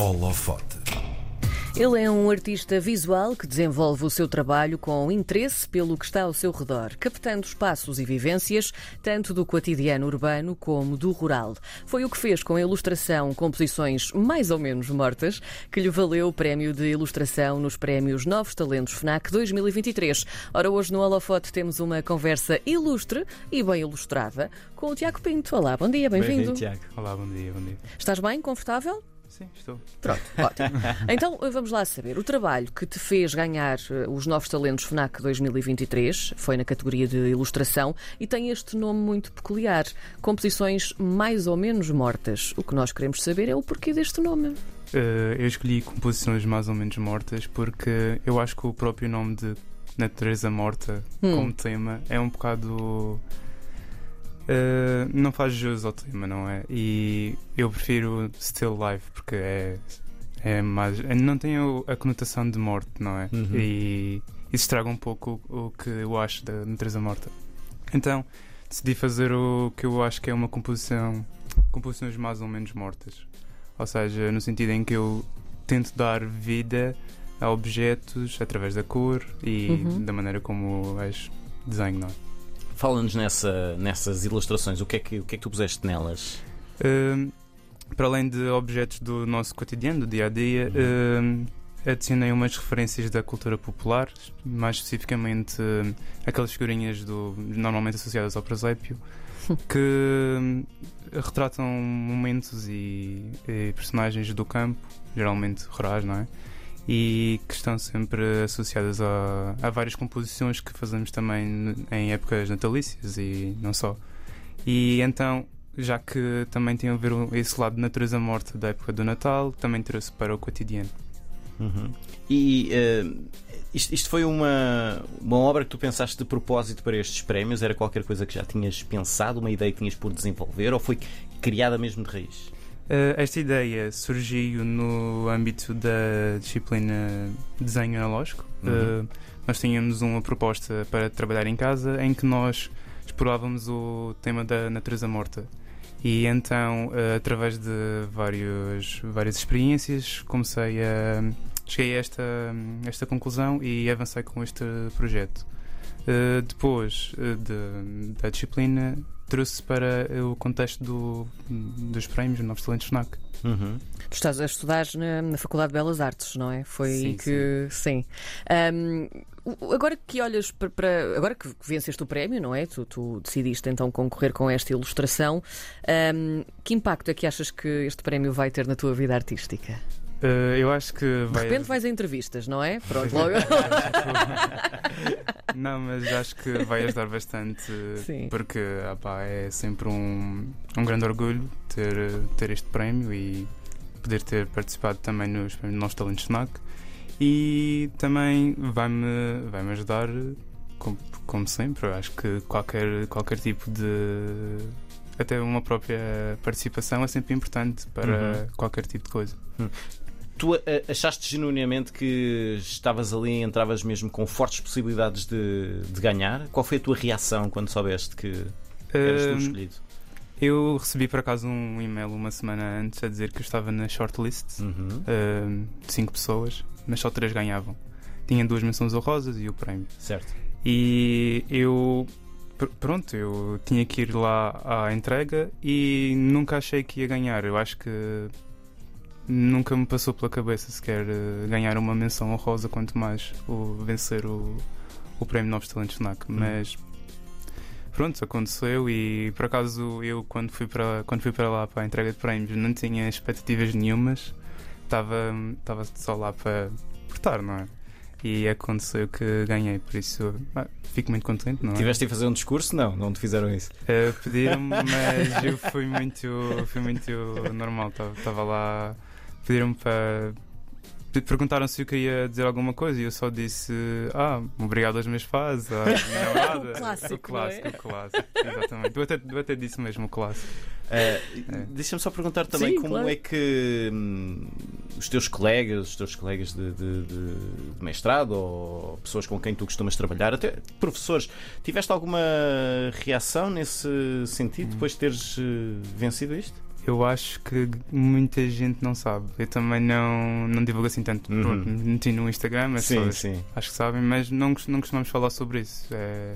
Holofote. Ele é um artista visual que desenvolve o seu trabalho com interesse pelo que está ao seu redor, captando espaços e vivências, tanto do cotidiano urbano como do rural. Foi o que fez com a ilustração composições mais ou menos mortas, que lhe valeu o prémio de ilustração nos prémios Novos Talentos FNAC 2023. Ora, hoje no Holofote temos uma conversa ilustre e bem ilustrada com o Tiago Pinto. Olá, bom dia, bem-vindo. Bem-vindo, Tiago. Olá, bom dia, bom dia. Estás bem, confortável? Sim, estou. Pronto, ótimo. Então vamos lá saber. O trabalho que te fez ganhar eh, os Novos Talentos FNAC 2023 foi na categoria de ilustração e tem este nome muito peculiar: Composições Mais ou Menos Mortas. O que nós queremos saber é o porquê deste nome. Eh, eu escolhi composições mais ou menos mortas porque eu acho que o próprio nome de Natureza Morta Hum. como tema é um bocado. Eh, não faz jus ao tema, não é? E eu prefiro Still Life porque é, é mais. não tem a conotação de morte, não é? Uhum. E isso estraga um pouco o, o que eu acho da Natureza Morta. Então decidi fazer o que eu acho que é uma composição. composições mais ou menos mortas. Ou seja, no sentido em que eu tento dar vida a objetos através da cor e Uhum. da maneira como as desenho, não é? Fala-nos nessa, nessas ilustrações, o que, é que, o que é que tu puseste nelas? Hum, para além de objetos do nosso cotidiano, do dia a dia, hum, adicionei umas referências da cultura popular, mais especificamente hum, aquelas figurinhas do, normalmente associadas ao presépio, que retratam momentos e, e personagens do campo, geralmente rurais, não é? E que estão sempre associadas a, a várias composições que fazemos também em épocas natalícias e não só. E então já que também tem a ver esse lado de natureza morta da época do Natal, também trouxe para o cotidiano. E eh, isto, isto foi uma, uma obra que tu pensaste de propósito para estes prémios? Era qualquer coisa que já tinhas pensado, uma ideia que tinhas por desenvolver, ou foi criada mesmo de raiz? Eh, esta ideia surgiu no âmbito da disciplina desenho analógico. Uhum. Eh, nós tínhamos uma proposta para trabalhar em casa em que nós explorávamos o tema da natureza morta. E então, eh, através de vários, várias experiências, comecei a. cheguei a esta, esta conclusão e avancei com este projeto. Depois de- da disciplina, trouxe para o contexto do, dos prémios Novos Talentos FNAC. Uhum. Tu estás a estudar na, na Faculdade de Belas Artes, não é? Foi aí Sim, que. Sim. Ahm, o- agora que olhas para, para- Agora que venceste o prémio, não é? Tu, tu decidiste então concorrer com esta ilustração. ahm, que impacto é que achas que este prémio vai ter na tua vida artística? Eh, eu acho que De vai. repente vais a entrevistas, não é? Pronto, logo. Não, mas acho que vai ajudar bastante. Sim. Porque é sempre um, um grande orgulho ter, ter este prémio e poder ter participado também nos Novos Talentos FNAC. E também vai-me vai -me ajudar, como, como sempre. Eu acho que qualquer, qualquer tipo de. Até uma própria participação é sempre importante para Uhum. qualquer tipo de coisa. Tu a- achaste genuinamente que estavas ali e entravas mesmo com fortes possibilidades de, de ganhar? Qual foi a tua reação quando soubeste que eras tu o Hum, escolhido? Eu recebi por acaso um e-mail uma semana antes a dizer que eu estava na shortlist Uhum. uh, de 5 pessoas, mas só 3 ganhavam. Tinha duas menções honrosas e o prémio. Certo. E eu, pr- pronto, eu tinha que ir lá à entrega e nunca achei que ia ganhar. Eu acho que nunca me passou pela cabeça sequer uh, ganhar uma menção honrosa, quanto mais o vencer o, o prémio Novos Talentos FNAC. Mas pronto, aconteceu e por acaso eu quando fui para, quando fui para lá para a entrega de prémios não tinha expectativas nenhumas. Estava estava só lá para portar, não é? E aconteceu que ganhei, por isso ah, fico muito contente, não é? Tiveste a fazer um discurso? Não, não te fizeram isso. Uh, Pediram-me, mas eu fui muito, fui muito normal. Estava lá, pediram-me para. Perguntaram se eu queria dizer alguma coisa e eu só disse Ah, obrigado aos meus fãs, à minha namorada. O clássico, o clássico, é? o clássico, exatamente. Eu até, eu até disse mesmo o clássico. Uh, Deixa-me só perguntar também Sim, como claro. é que hum, os teus colegas, os teus colegas de, de- de- de mestrado ou pessoas com quem tu costumas trabalhar, até professores, tiveste alguma reação nesse sentido depois de teres uh, vencido isto? Eu acho que muita gente não sabe. Eu também não, não divulgo assim tanto. Uhum. Pronto, meti no Instagram, as Sim, pessoas sim. acho que sabem, mas não, não costumamos falar sobre isso. É,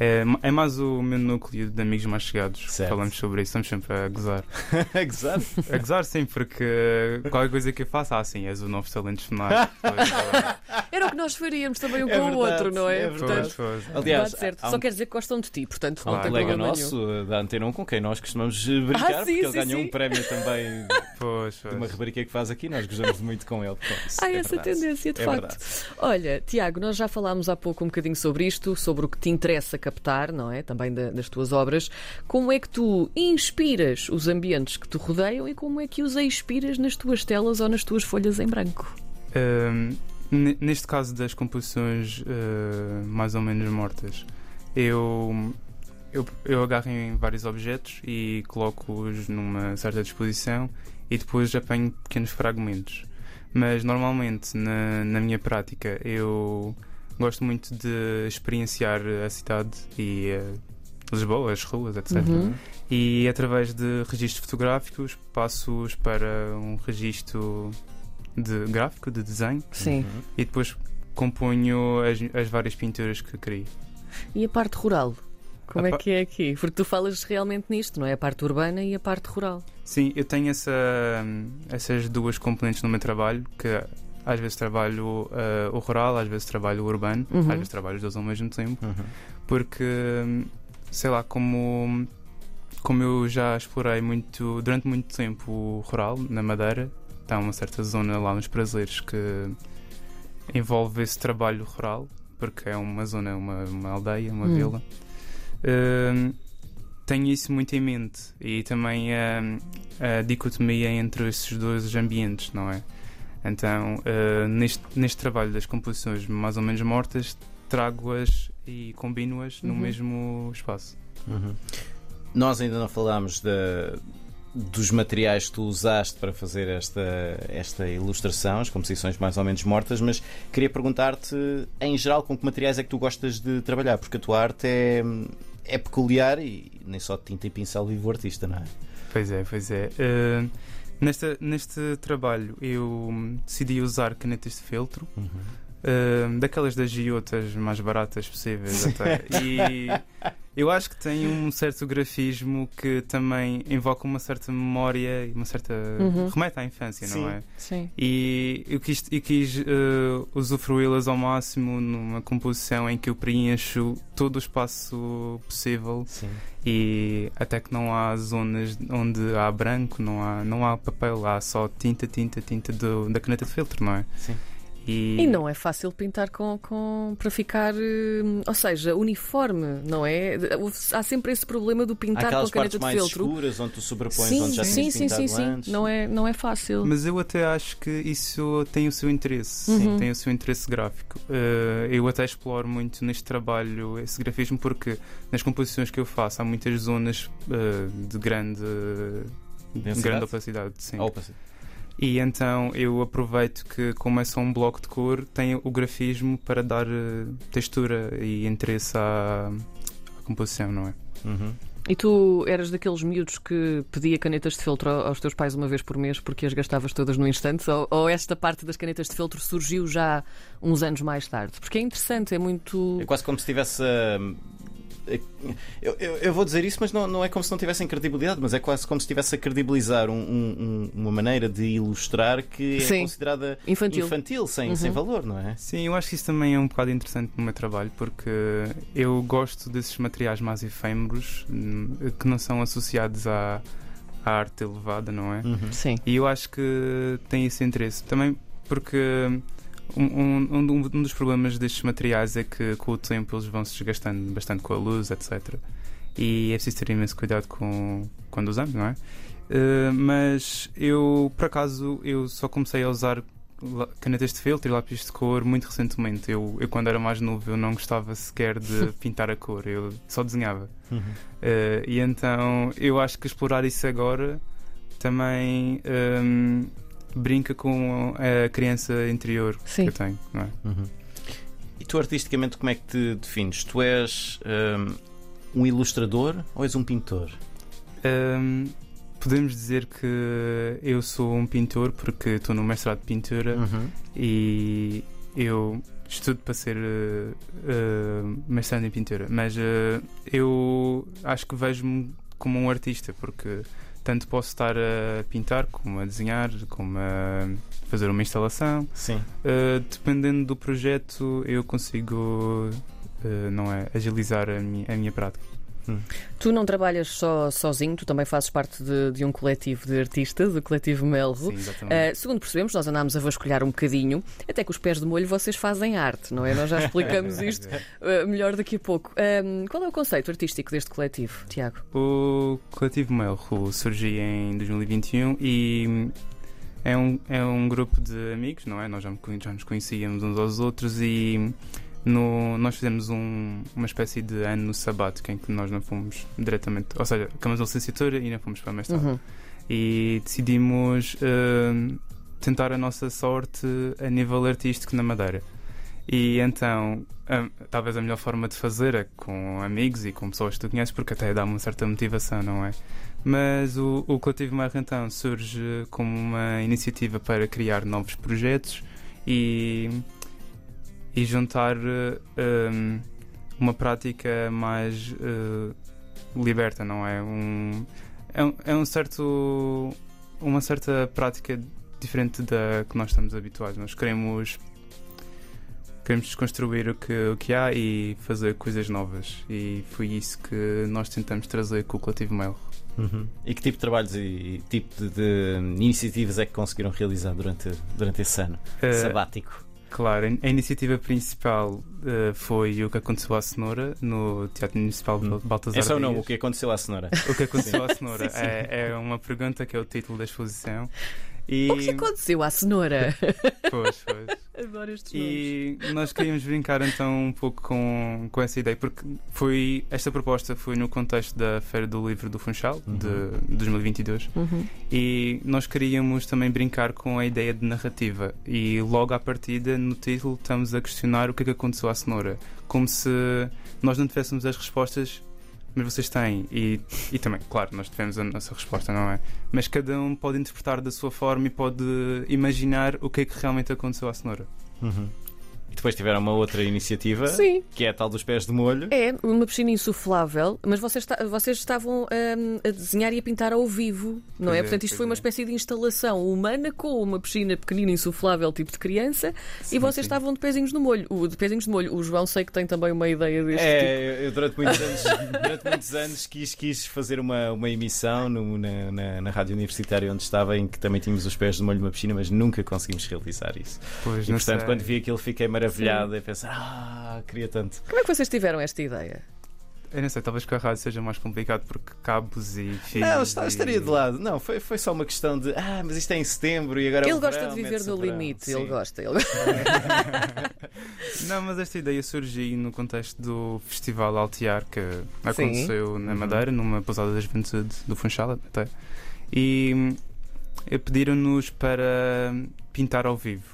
é, é mais o meu núcleo de amigos mais chegados que Certo. falamos sobre isso. Estamos sempre a gozar. Exato. A gozar sim, porque qualquer coisa que eu faça, ah, sim, és o novo talento sonoro. Era o que nós faríamos também um É com o verdade, outro, não é? é Portanto, Pois, pois. Aliás, certo. há Só um- quer dizer que gostam de ti, portanto, Há não um tem colega problema nosso nenhum. eh, da Antena 1 com quem nós costumamos eh, brincar, Ah, sim, porque ele sim, ganhou sim. um prémio também Pois, de uma pois. rubrica que faz aqui. Nós gostamos muito com ele. Há é essa verdade. tendência, de É facto. verdade. Olha, Tiago, nós já falámos há pouco um bocadinho sobre isto, sobre o que te interessa captar, não é? Também da- das tuas obras. Como é que tu inspiras os ambientes que te rodeiam e como é que os expiras nas tuas telas ou nas tuas folhas em branco? Ne- neste caso das composições uh, mais ou menos mortas, eu, eu, eu agarro em vários objetos e coloco-os numa certa disposição e depois apanho pequenos fragmentos. Mas normalmente na, na minha prática eu gosto muito de experienciar a cidade e uh, Lisboa, as ruas, etc. Uhum. E através de registros fotográficos passo-os para um registro de gráfico, de desenho, Sim. Uhum. e depois componho as, as várias pinturas que crio. E a parte rural? Como A é que é aqui? Porque tu falas realmente nisto, não é? A parte urbana e a parte rural. Sim, eu tenho essa, essas duas componentes no meu trabalho, que às vezes trabalho eh, o rural, às vezes trabalho o urbano, Uhum. às vezes trabalho os dois ao mesmo tempo, Uhum. porque, sei lá, como, como eu já explorei muito, durante muito tempo o rural, na Madeira, está uma certa zona lá nos Prazeres que envolve esse trabalho rural, porque é uma zona, uma, uma aldeia, uma Hum. vila. Hum, tenho isso muito em mente e também a dicotomia entre esses dois ambientes, não é? Então, uh, neste, neste trabalho das composições mais ou menos mortas, trago-as e combino-as no Uhum. mesmo espaço. Uhum. Nós ainda não falámos da- dos materiais que tu usaste para fazer esta, esta ilustração, as composições mais ou menos mortas, mas queria perguntar-te, em geral, com que materiais é que tu gostas de trabalhar? Porque a tua arte é, é peculiar e nem só de tinta e pincel vive o artista, não é? Pois é, pois é. Uh, nesta, neste trabalho eu hum, decidi usar canetas de feltro, uh, daquelas das giotas mais baratas possíveis até. E eu acho que tem um certo grafismo que também invoca uma certa memória e uma certa. Uhum. remete à infância, Sim. não é? Sim. E eu quis, eu quis uh, usufruí-las ao máximo numa composição em que eu preencho todo o espaço possível Sim. e até que não há zonas onde há branco, não há, não há papel, há só tinta, tinta, tinta do, da caneta de filtro, não é? Sim. E, E não é fácil pintar com, com para ficar, hum, ou seja, uniforme, não é? Há sempre esse problema do pintar com aquelas a caneta partes de mais filtro. escuras onde tu sobrepões Sim, onde já sim, sim, sim, sim. antes. Não é, não é fácil. Mas eu até acho que isso tem o seu interesse, Uhum. tem o seu interesse gráfico. Uh, eu até exploro muito neste trabalho esse grafismo porque nas composições que eu faço há muitas zonas uh, de grande, Densidade? grande opacidade. Sim. Opa, sim. E então eu aproveito que, como é só um bloco de cor, tem o grafismo para dar eh, textura e interesse à, à composição, não é? Uhum. E tu eras daqueles miúdos que pedia canetas de filtro aos teus pais uma vez por mês porque as gastavas todas no instante? Ou, ou esta parte das canetas de filtro surgiu já uns anos mais tarde? Porque é interessante, é muito. É quase como se tivesse. hum, Eu, eu- eu vou dizer isso, mas não, não é como se não tivessem credibilidade, mas é quase como se estivesse a credibilizar um- um- um- uma maneira de ilustrar que é Sim. considerada Infantil. infantil, sem, Uhum. sem valor, não é? Sim, eu acho que isso também é um bocado interessante no meu trabalho porque eu gosto desses materiais mais efêmeros hum, que não são associados à, à arte elevada, não é? Uhum. Sim. E eu acho que tem esse interesse. Também porque um, um- um- um dos problemas destes materiais é que com o tempo eles vão se desgastando bastante com a luz, etc. E é preciso ter imenso cuidado com quando usamos, não é? Eh, mas eu, por acaso, eu só comecei a usar canetas de filtro e lápis de cor muito recentemente. Eu, eu, quando era mais novo, eu não gostava sequer de pintar a cor, eu só desenhava. Uhum. Eh, e então eu acho que explorar isso agora também ehm, brinca com a criança interior Sim. que eu tenho, não é? Uhum. E tu, artisticamente, como é que te defines? Tu és hum, um ilustrador ou és um pintor? Ehm, podemos dizer que eu sou um pintor porque estou no mestrado de pintura Uhum. e eu estudo para ser uh, uh, mestrado em pintura, mas uh, eu acho que vejo-me como um artista porque tanto posso estar a pintar como a desenhar, como a fazer uma instalação. Sim. Uh, dependendo do projeto, eu consigo uh, não é, agilizar a minha, a minha prática. Tu não trabalhas só sozinho, tu também fazes parte de, de um coletivo de artistas, o coletivo Melro. Sim. Uh, segundo percebemos, nós andámos a vasculhar um bocadinho, até que os pés de molho vocês fazem arte, não é? Nós já explicamos isto uh, melhor daqui a pouco. Um, qual é o conceito artístico deste coletivo, Tiago? O coletivo Melro surgiu em 2021 e é um, é um grupo de amigos, não é? Nós já, já nos conhecíamos uns aos outros e no, nós fizemos um, uma espécie de ano sabático em que nós não fomos diretamente, ou seja, acabamos a licenciatura e não fomos para a mestrado. Uhum. E decidimos uh, tentar a nossa sorte a nível artístico na Madeira. E então, um, talvez a melhor forma de fazer é com amigos e com pessoas que tu conheces, porque até dá uma certa motivação, não é? Mas o, o Coletivo Mar então surge como uma iniciativa para criar novos projetos e, e juntar uh, um, uma prática mais uh, liberta, não é? Um, é, um, é um certo, uma certa prática diferente da que nós estamos habituados. Nós queremos queremos desconstruir o que, o que há e fazer coisas novas. E foi isso que nós tentamos trazer com o Coletivo Mel. Uhum. E que tipo de trabalhos e tipo de, de, iniciativas é que conseguiram realizar durante, durante esse ano uh, sabático? Claro, a iniciativa principal uh, foi o que aconteceu à Cenoura no Teatro Municipal de Baltasar É só não, o que aconteceu à Cenoura. O que aconteceu à Cenoura Sim, sim. É, é uma pergunta que é o título da exposição. E... O que aconteceu à cenoura? Pois, pois. Adoro estes nomes. E nós queríamos brincar então um pouco com, com essa ideia, porque foi esta proposta foi no contexto da Feira do Livro do Funchal Uhum. de 2022 Uhum. e nós queríamos também brincar com a ideia de narrativa e logo à partida no título estamos a questionar o que é que aconteceu à cenoura, como se nós não tivéssemos as respostas mas vocês têm e, e também, claro, nós tivemos a nossa resposta, não é? Mas cada um pode interpretar da sua forma e pode imaginar o que é que realmente aconteceu à cenoura. Uhum. E depois tiveram uma outra iniciativa Sim. que é a tal dos pés de molho. É uma piscina insuflável, mas vocês, vocês estavam hum, a desenhar e a pintar ao vivo, não Pois é? é, Portanto, isto foi uma é. espécie de instalação humana com uma piscina pequenina insuflável, tipo de criança, Sim, e vocês sim. estavam de pezinhos no molho. O de pezinhos no molho. O João sei que tem também uma ideia deste tipo. É, eu durante muitos anos, durante muitos anos quis, quis fazer uma, uma emissão no- na, na, na rádio universitária onde estava, em que também tínhamos os pés de molho numa piscina, mas nunca conseguimos realizar isso. Pois, E portanto, sei. quando vi aquilo, fiquei maravilhado e pensar, ah, queria tanto. Como é que vocês tiveram esta ideia? Eu não sei, talvez com a rádio seja mais complicado porque cabos e fios. Não, está- e- estaria de lado. Não, foi, foi só uma questão de, ah, mas isto é em setembro e agora é ele o gosta verão, de viver no verão. limite, Sim. ele gosta. Ele... Não, mas esta ideia surgiu no contexto do Festival Altear que aconteceu na Uhum. Madeira, numa pousada da juventude do Funchal até. E hum, eh, pediram-nos para pintar ao vivo.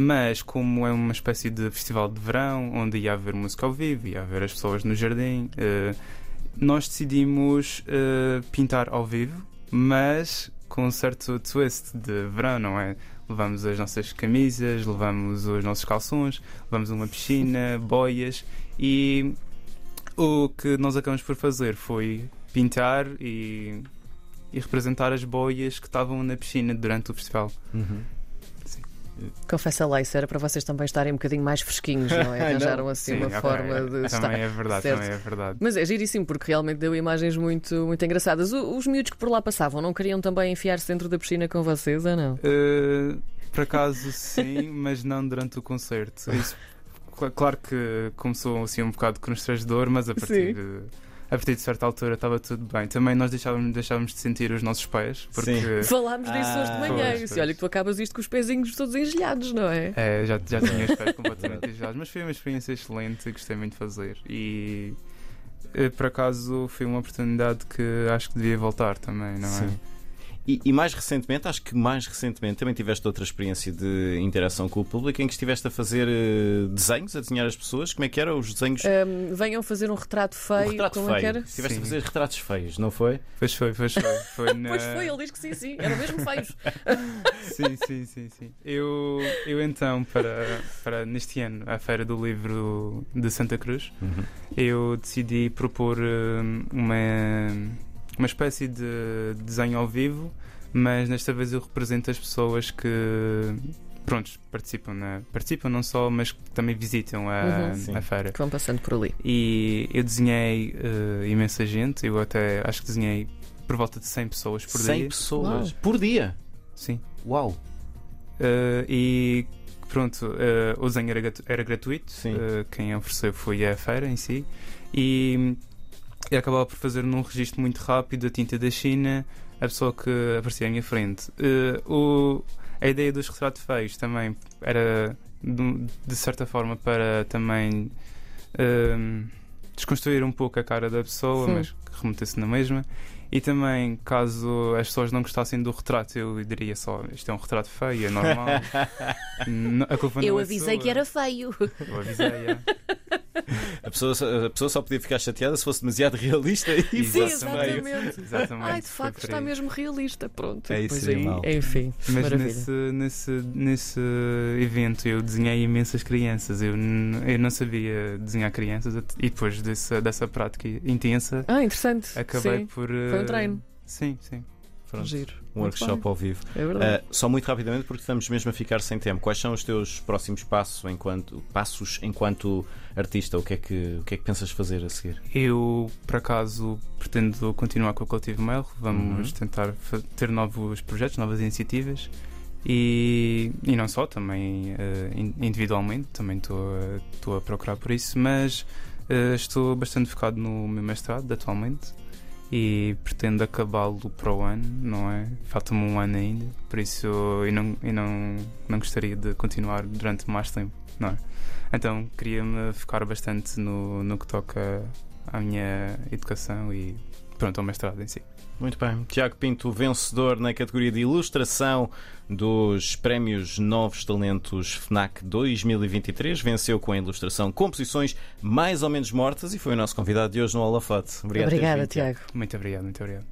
Mas, como é uma espécie de festival de verão, onde ia haver música ao vivo, ia haver as pessoas no jardim, eh, nós decidimos eh, pintar ao vivo, mas com um certo twist de verão, não é? Levamos as nossas camisas, levamos os nossos calções, levamos uma piscina, boias e o que nós acabamos por fazer foi pintar e, e representar as boias que estavam na piscina durante o festival. Uhum. Confessa lá, isso era para vocês também estarem um bocadinho mais fresquinhos, não é? Não. Arranjaram assim Sim, uma ok, forma de estar. Também é verdade, certo. também é verdade. Mas é giríssimo, porque realmente deu imagens muito, muito engraçadas. O- Os miúdos que por lá passavam não queriam também enfiar-se dentro da piscina com vocês ou não? Uh, por acaso sim, mas não durante o concerto. Isso, cl- claro que começou assim um bocado constrangedor, mas a Sim. partir, de, a partir de certa altura estava tudo bem. Também nós deixávamos, deixávamos de sentir os nossos pés, porque Falámos disso hoje de Ah, manhã. pois, Disse, pois. olha que tu acabas isto com os pezinhos todos engelhados, não é? é, já, já tinha os pés completamente gelados. Mas foi uma experiência excelente e gostei muito de fazer. E eh, por acaso foi uma oportunidade que acho que devia voltar também, não é? Sim. E, e mais recentemente, acho que mais recentemente, também tiveste outra experiência de interação com o público em que estiveste a fazer eh, desenhos, a desenhar as pessoas. Como é que eram os desenhos? Ahm, venham fazer um retrato feio. retrato como é que feio. era? Estiveste a Sim. fazer retratos feios, não foi? Pois foi, pois foi. Foi na... Pois foi, ele diz que sim, sim. Eram mesmo feios. Sim, sim, sim, sim. Eu, eu então, para, para neste ano, a Feira do Livro de Santa Cruz, eu decidi propor hum, uma, uma espécie de desenho ao vivo, mas desta vez eu represento as pessoas que prontos, participam, na, participam não só, mas que também visitam a, Uhum. Sim. a feira. Que vão passando por ali. E eu desenhei eh, imensa gente, eu até acho que desenhei por volta de 100 pessoas por 100 dia. pessoas Uau. por dia. Sim. Uau! Uh, e pronto, uh, o desenho era, era gratuito. Sim. Uh, quem ofereceu foi a feira em si. E eu acabava por fazer num registro muito rápido a tinta da China, a pessoa que aparecia à minha frente. Uh, o- a ideia dos retratos feios também era de, de certa forma para também um, desconstruir um pouco a cara da pessoa, Sim. mas que remetesse na mesma. E também, caso as pessoas não gostassem do retrato, eu diria só: isto é um retrato feio, é normal. A culpa Eu não é avisei sua. que era feio. Eu avisei, é. A pessoa, a pessoa só podia ficar chateada se fosse demasiado realista e Sim, fosse exatamente. meio. Exatamente. Ai, de facto está mesmo realista. Pronto. É isso aí, aí, mal. Enfim, Mas maravilha. nesse, nesse, nesse evento eu desenhei imensas crianças. Eu, eu não sabia desenhar crianças e depois dessa, dessa prática intensa Ah, interessante. acabei Sim. por. Foi um treino. Sim, sim. Pronto, Giro. um Muito workshop bem. ao vivo. É verdade. Uh, só muito rapidamente, porque estamos mesmo a ficar sem tempo. Quais são os teus próximos passos enquanto, passos enquanto artista? O que, é que, o que é que pensas fazer a seguir? Eu, por acaso, pretendo continuar com o Coletivo Mail. Vamos Uhum. tentar ter novos projetos, novas iniciativas. E, e não só, também in- individualmente, também estou a- estou a procurar por isso, mas eh, estou bastante focado no meu mestrado atualmente e pretendo acabá-lo para o ano, não é? Falta-me um ano ainda, por isso eu não, eu não, não gostaria de continuar durante mais tempo, não é? Então queria-me focar bastante no, no que toca à minha educação e pronto, ao mestrado em si. Muito bem. Tiago Pinto, vencedor na categoria de ilustração dos prémios Novos Talentos FNAC 2023. Venceu com a ilustração Composições Mais ou Menos Mortas e foi o nosso convidado de hoje no Holofote. Obrigado Obrigada. Tiago. Muito obrigado, muito obrigado.